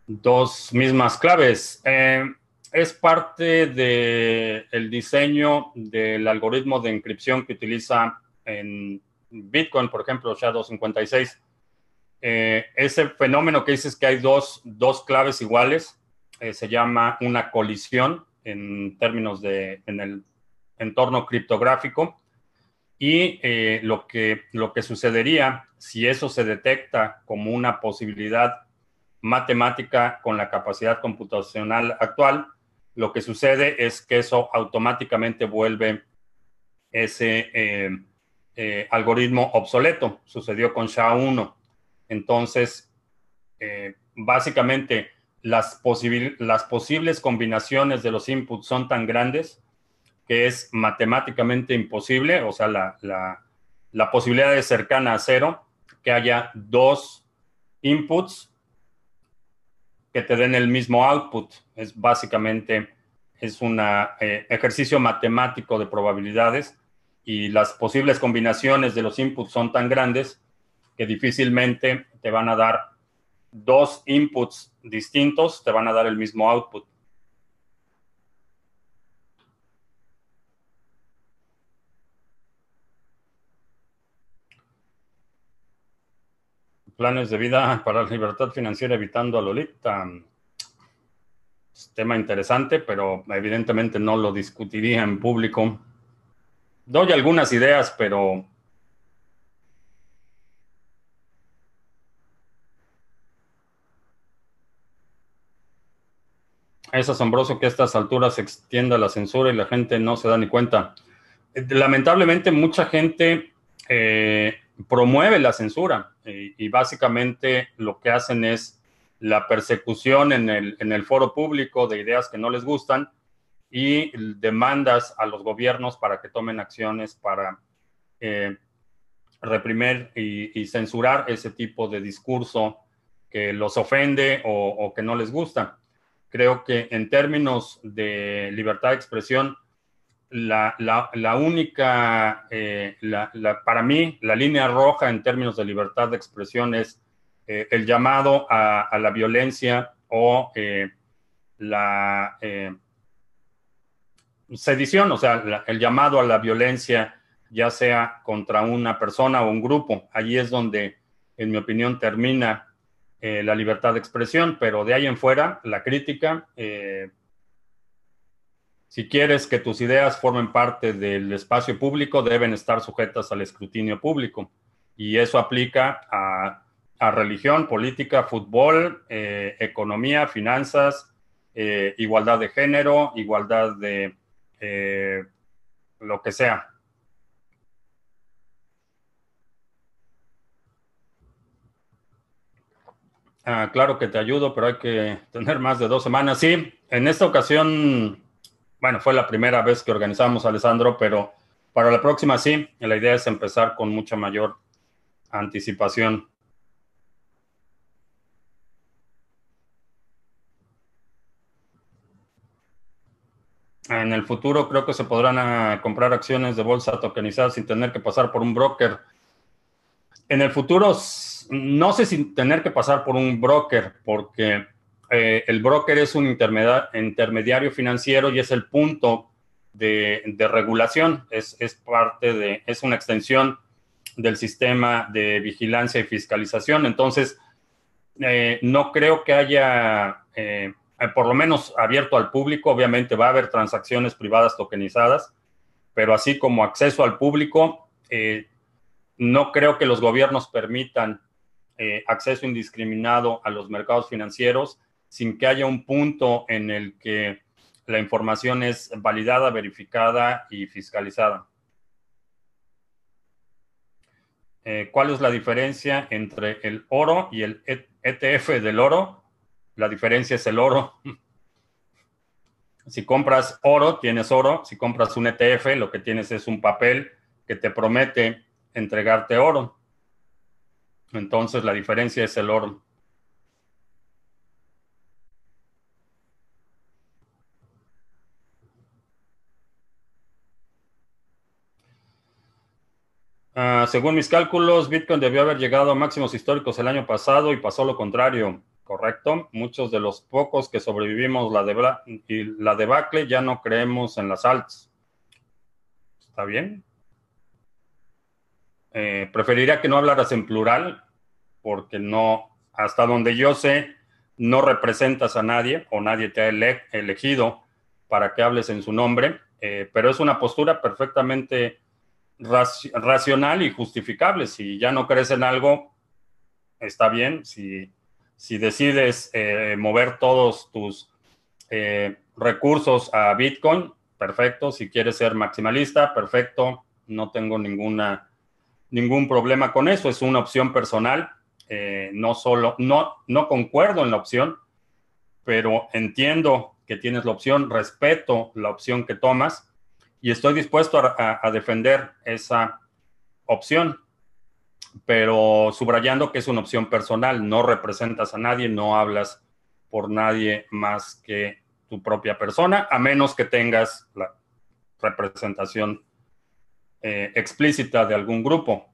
dos mismas claves. Eh, es parte del diseño del algoritmo de encripción que utiliza en Bitcoin, por ejemplo, SHA-256. Eh, ese fenómeno que dices que hay dos, claves iguales eh, se llama una colisión en términos de en el entorno criptográfico. Y eh, lo, que, lo que sucedería si eso se detecta como una posibilidad matemática con la capacidad computacional actual, lo que sucede es que eso automáticamente vuelve ese eh, eh, algoritmo obsoleto. Sucedió con SHA-1. Entonces, eh, básicamente, las, las posibles combinaciones de los inputs son tan grandes que es matemáticamente imposible, o sea, la, posibilidad es cercana a cero, que haya dos inputs que te den el mismo output. Es básicamente es un eh, ejercicio matemático de probabilidades y las posibles combinaciones de los inputs son tan grandes que difícilmente te van a dar dos inputs distintos, te van a dar el mismo output. Planes de vida para la libertad financiera evitando a Lolita. Es tema interesante, pero evidentemente no lo discutiría en público. Doy algunas ideas, pero es asombroso que a estas alturas se extienda la censura y la gente no se da ni cuenta. Lamentablemente mucha gente eh, promueve la censura y, básicamente lo que hacen es la persecución en el, foro público de ideas que no les gustan y demandas a los gobiernos para que tomen acciones para eh, reprimir y, censurar ese tipo de discurso que los ofende o que no les gusta. Creo que en términos de libertad de expresión, la, única, eh, para mí, la línea roja en términos de libertad de expresión es eh, el llamado a, la violencia o eh, la sedición, o sea, el llamado a la violencia, ya sea contra una persona o un grupo. Allí es donde, en mi opinión, termina eh, la libertad de expresión, pero de ahí en fuera, la crítica, si quieres que tus ideas formen parte del espacio público, deben estar sujetas al escrutinio público. Y eso aplica a, religión, política, fútbol, economía, finanzas, igualdad de género, igualdad de lo que sea. Ah, claro que te ayudo, pero hay que tener más de dos semanas. Sí, en esta ocasión, bueno, fue la primera vez que organizamos, Alessandro, pero para la próxima sí, la idea es empezar con mucha mayor anticipación. En el futuro creo que se podrán ah, comprar acciones de bolsa tokenizadas sin tener que pasar por un broker. En el futuro no sé si tener que pasar por un broker, porque eh, el broker es un intermediario financiero y es el punto de, regulación, es, parte de, es una extensión del sistema de vigilancia y fiscalización. Entonces, eh, no creo que haya, eh, por lo menos abierto al público, obviamente va a haber transacciones privadas tokenizadas, pero así como acceso al público, no creo que los gobiernos permitan eh, acceso indiscriminado a los mercados financieros sin que haya un punto en el que la información es validada, verificada y fiscalizada. Eh, ¿Cuál es la diferencia entre el oro y el ETF del oro? La diferencia es el oro. si compras oro, tienes oro. Si compras un ETF, lo que tienes es un papel que te promete entregarte oro. Entonces la diferencia es el oro. Ah, según mis cálculos, Bitcoin debió haber llegado a máximos históricos el año pasado y pasó lo contrario, ¿correcto? Muchos de los pocos que sobrevivimos la, de y la debacle ya no creemos en las altas. ¿Está bien? Eh, preferiría que no hablaras en plural, porque no, hasta donde yo sé, no representas a nadie o nadie te ha elegido para que hables en su nombre, eh, pero es una postura perfectamente racional y justificable. Si ya no crees en algo, está bien. Si, si decides eh, mover todos tus recursos a Bitcoin, perfecto. Si quieres ser maximalista, perfecto. No tengo ninguna ningún problema con eso, es una opción personal. Eh, no solo, no, no concuerdo en la opción, pero entiendo que tienes la opción, respeto la opción que tomas y estoy dispuesto a, defender esa opción, pero subrayando que es una opción personal, no representas a nadie, no hablas por nadie más que tu propia persona, a menos que tengas la representación eh, explícita de algún grupo.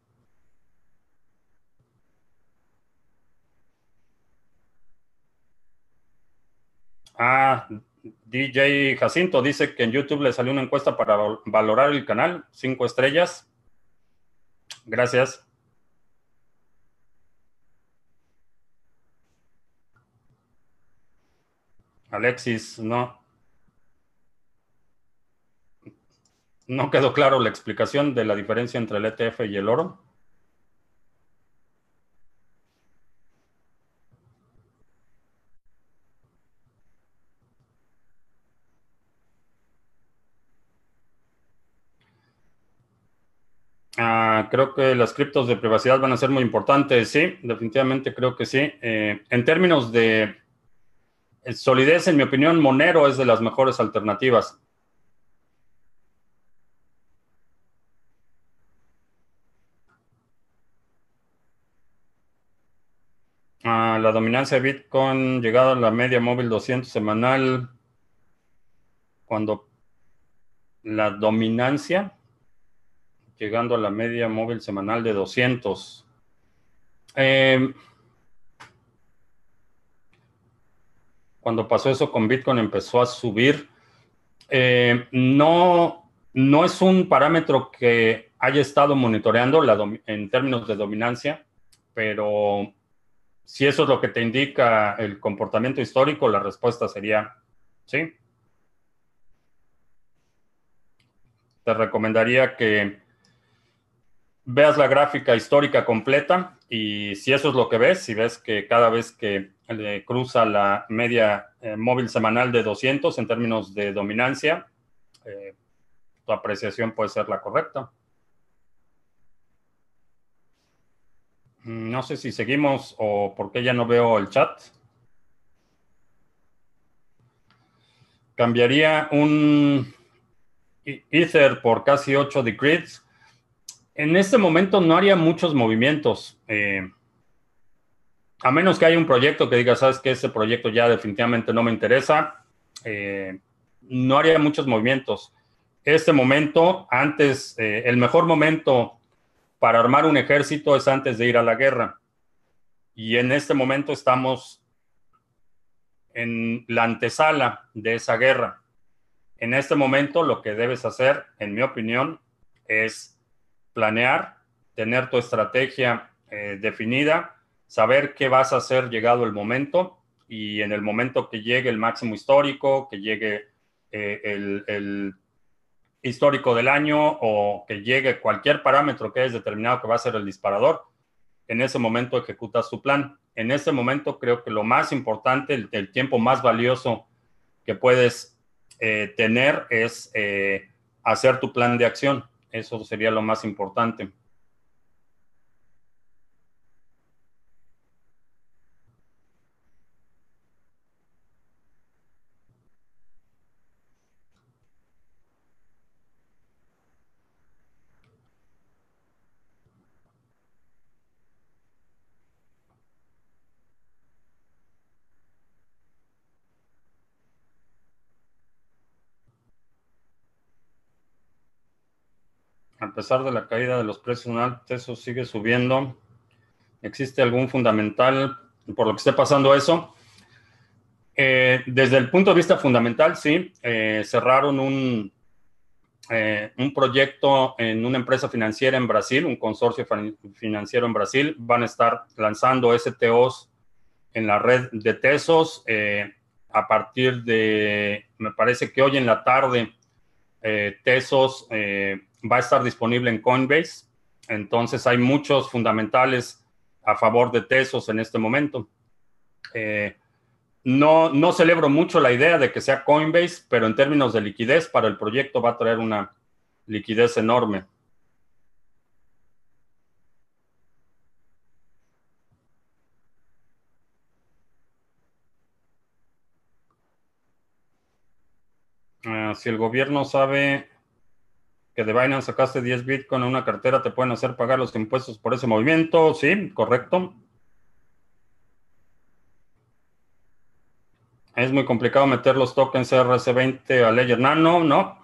Ah, DJ Jacinto dice que en YouTube le salió una encuesta para valorar el canal, cinco estrellas. Gracias. Alexis, no. No quedó claro la explicación de la diferencia entre el ETF y el oro. Ah, creo que las criptos de privacidad van a ser muy importantes, sí, definitivamente creo que sí. Eh, en términos de solidez, en mi opinión, Monero es de las mejores alternativas. Ah, la dominancia de Bitcoin llegada a la media móvil 200 semanal. Cuando la dominancia llegando a la media móvil semanal de 200. Em, cuando pasó eso con Bitcoin empezó a subir. Em, no, no es un parámetro que haya estado monitoreando en términos de dominancia, pero si eso es lo que te indica el comportamiento histórico, la respuesta sería sí. Te recomendaría que veas la gráfica histórica completa y si eso es lo que ves, si ves que cada vez que cruza la media eh, móvil semanal de 200 en términos de dominancia, eh, tu apreciación puede ser la correcta. Mm, no sé si seguimos o porque ya no veo el chat. Cambiaría un Ether por casi 8 decrees. En este momento no haría muchos movimientos. Eh, a menos que haya un proyecto que diga, sabes que ese proyecto ya definitivamente no me interesa, eh, no haría muchos movimientos. Este momento, antes, eh, el mejor momento para armar un ejército es antes de ir a la guerra. Y en este momento estamos en la antesala de esa guerra. En este momento lo que debes hacer, en mi opinión, es planear, tener tu estrategia eh, definida, saber qué vas a hacer llegado el momento y en el momento que llegue el máximo histórico, que llegue eh, el, histórico del año o que llegue cualquier parámetro que hayas determinado que va a ser el disparador, en ese momento ejecutas tu plan. En ese momento creo que lo más importante, el, tiempo más valioso que puedes eh, tener es eh, hacer tu plan de acción. Eso sería lo más importante. Pesar de la caída de los precios eso sigue subiendo. ¿Existe algún fundamental por lo que esté pasando eso? Eh, desde el punto de vista fundamental, sí. Eh, cerraron un, eh, un proyecto en una empresa financiera en Brasil, un consorcio financiero en Brasil. Van a estar lanzando STOs en la red de Tesos a partir de, me parece que hoy en la tarde, Tesos va a estar disponible en Coinbase. Entonces hay muchos fundamentales a favor de Tesos en este momento. Eh, no, no celebro mucho la idea de que sea Coinbase, pero en términos de liquidez para el proyecto va a traer una liquidez enorme. Ah, si el gobierno sabe que de Binance sacaste 10 Bitcoin en una cartera, te pueden hacer pagar los impuestos por ese movimiento. Sí, correcto. Es muy complicado meter los tokens RC20 a Ledger Nano, ¿no?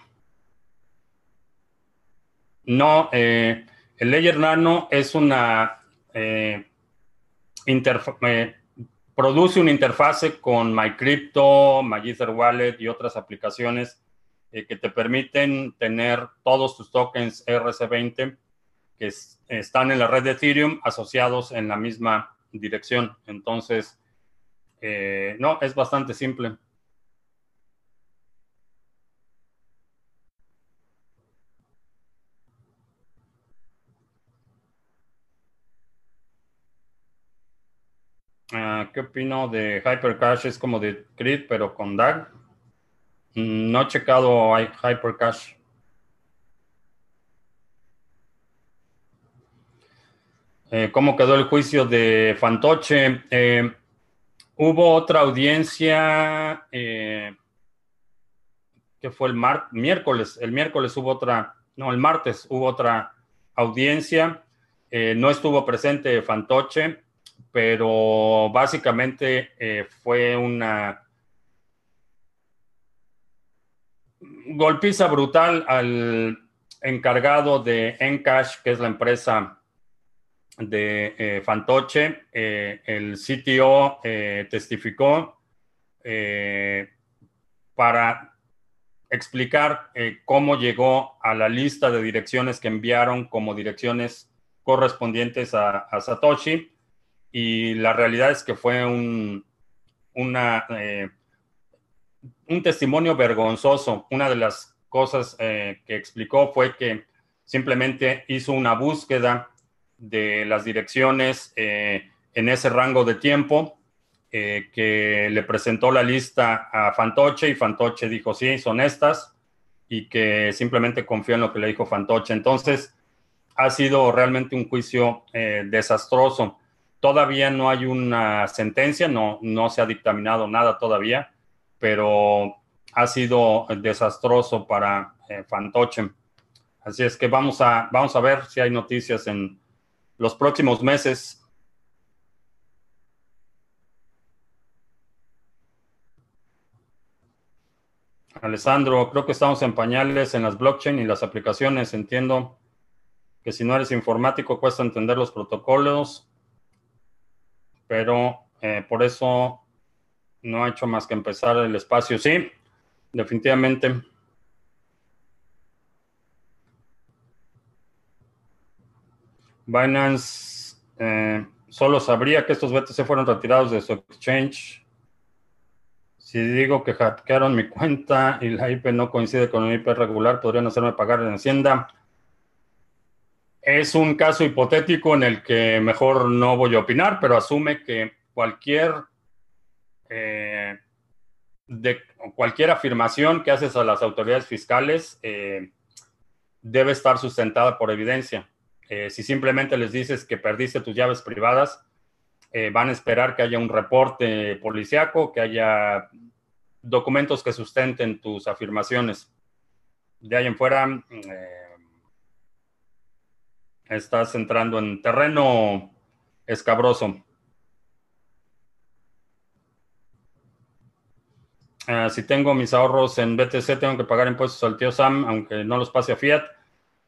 No, eh, el Ledger Nano es una... Eh, eh, produce una interfase con MyCrypto, MyEther Wallet y otras aplicaciones eh, que te permiten tener todos tus tokens RC20 que están en la red de Ethereum asociados en la misma dirección. Entonces, eh, no, es bastante simple. Ah, ¿Qué opino de Hypercash? Es como de CRID, pero con DAG. No he checado Hypercash. Eh, ¿Cómo quedó el juicio de Fantoche? Eh, hubo otra audiencia, eh, que fue el miércoles. El miércoles hubo otra, no, el martes hubo otra audiencia. no estuvo presente Fantoche, pero básicamente fue una golpiza brutal al encargado de Encash, que es la empresa de eh, Fantoche. Eh, el CTO eh, testificó para explicar cómo llegó a la lista de direcciones que enviaron como direcciones correspondientes a, Satoshi. y la realidad es que fue un, una, un testimonio vergonzoso. Una de las cosas eh, que explicó fue que simplemente hizo una búsqueda de las direcciones eh, en ese rango de tiempo, que le presentó la lista a Fantoche y Fantoche dijo, sí, son estas, y que simplemente confió en lo que le dijo Fantoche. Entonces, ha sido realmente un juicio desastroso. Todavía no hay una sentencia, no, no se ha dictaminado nada todavía, pero ha sido desastroso para eh, Fantoche. Así es que vamos a, vamos a ver si hay noticias en los próximos meses. Alessandro, creo que estamos en pañales en las blockchain y las aplicaciones. Entiendo que si no eres informático cuesta entender los protocolos pero eh, por eso no ha hecho más que empezar el espacio. Sí, definitivamente. Binance eh, solo sabría que estos BTC fueron retirados de su exchange. Si digo que hackearon mi cuenta y la IP no coincide con mi IP regular, podrían hacerme pagar en Hacienda. Es un caso hipotético en el que mejor no voy a opinar, pero asume que cualquier, eh, de, cualquier afirmación que haces a las autoridades fiscales eh, debe estar sustentada por evidencia. Eh, si simplemente les dices que perdiste tus llaves privadas, van a esperar que haya un reporte policiaco, que haya documentos que sustenten tus afirmaciones. De ahí en fuera, Estás entrando en terreno escabroso. Ah, si tengo mis ahorros en BTC, tengo que pagar impuestos al tío Sam, aunque no los pase a Fiat.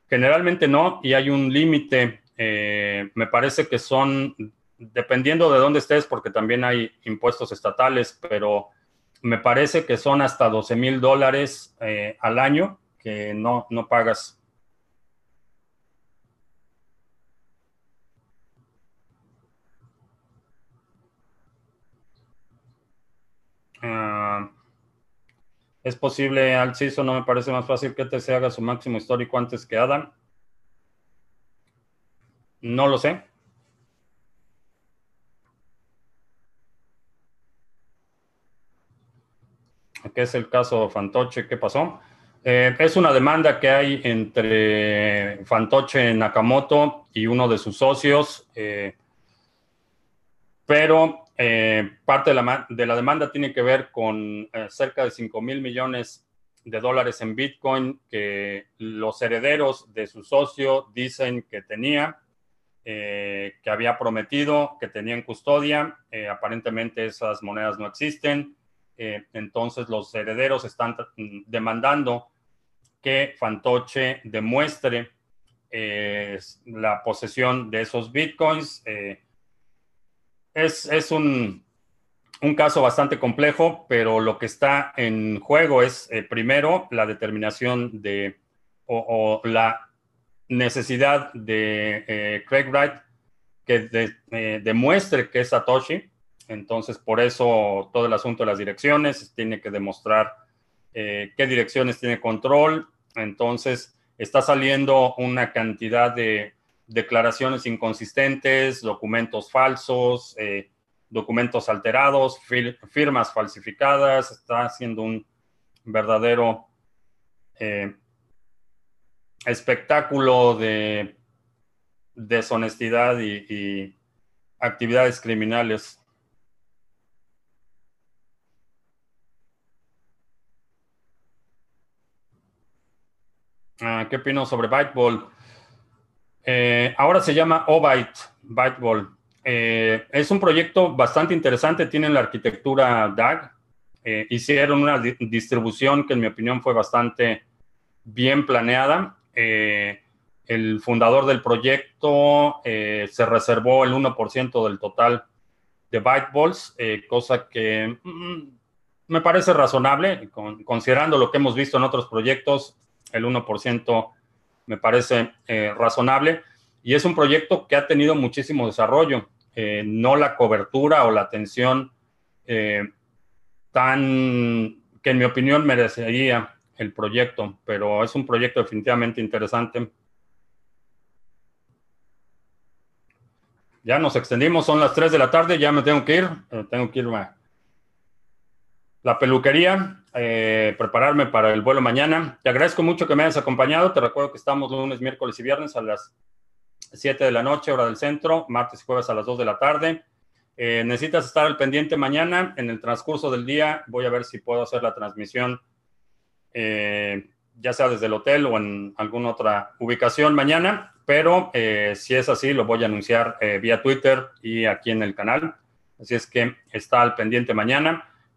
Generalmente no, y hay un límite. Eh, me parece que son, dependiendo de dónde estés, porque también hay impuestos estatales, pero me parece que son hasta 12 mil dólares eh, al año que no, no pagas. Ah, es posible, al CISO no me parece más fácil que te se haga su máximo histórico antes que Adam. No lo sé. ¿Qué es el caso Fantoche? ¿Qué pasó? Eh, es una demanda que hay entre Fantoche Nakamoto y uno de sus socios, eh, pero eh, parte de la, de la, demanda tiene que ver con eh, cerca de 5 mil millones de dólares en Bitcoin que los herederos de su socio dicen que tenía, eh, que había prometido, que tenía en custodia. aparentemente esas monedas no existen. entonces los herederos están demandando que Fantoche demuestre la posesión de esos Bitcoins es, un, caso bastante complejo, pero lo que está en juego es, eh, primero, la determinación de o, la necesidad de eh, Craig Wright que eh, demuestre que es Satoshi. Entonces, por eso todo el asunto de las direcciones tiene que demostrar qué direcciones tiene control. Entonces, está saliendo una cantidad de declaraciones inconsistentes, documentos falsos, eh, documentos alterados, firmas falsificadas, está haciendo un verdadero eh, espectáculo de deshonestidad y, actividades criminales. Ah, ¿Qué opino sobre Byteball? Eh, ahora se llama Obyte, Byteball. Eh, es un proyecto bastante interesante, tienen la arquitectura DAG. Eh, hicieron una distribución que en mi opinión fue bastante bien planeada. el fundador del proyecto se reservó el 1% del total de Byteballs, cosa que mm, me parece razonable, considerando lo que hemos visto en otros proyectos, el 1% me parece eh, razonable. Y es un proyecto que ha tenido muchísimo desarrollo. eh, no la cobertura o la atención eh, tan que en mi opinión merecería el proyecto, pero es un proyecto definitivamente interesante. Ya nos extendimos, son las 3 de la tarde, ya me tengo que ir, tengo que irme a la peluquería, prepararme para el vuelo mañana. Te agradezco mucho que me hayas acompañado, te recuerdo que estamos lunes, miércoles y viernes a las 7 de la noche, hora del centro, martes y jueves a las 2 de la tarde. Eh, necesitas estar al pendiente mañana. En el transcurso del día voy a ver si puedo hacer la transmisión, eh, ya sea desde el hotel o en alguna otra ubicación mañana. Pero eh, si es así, lo voy a anunciar vía Twitter y aquí en el canal. Así es que está al pendiente mañana.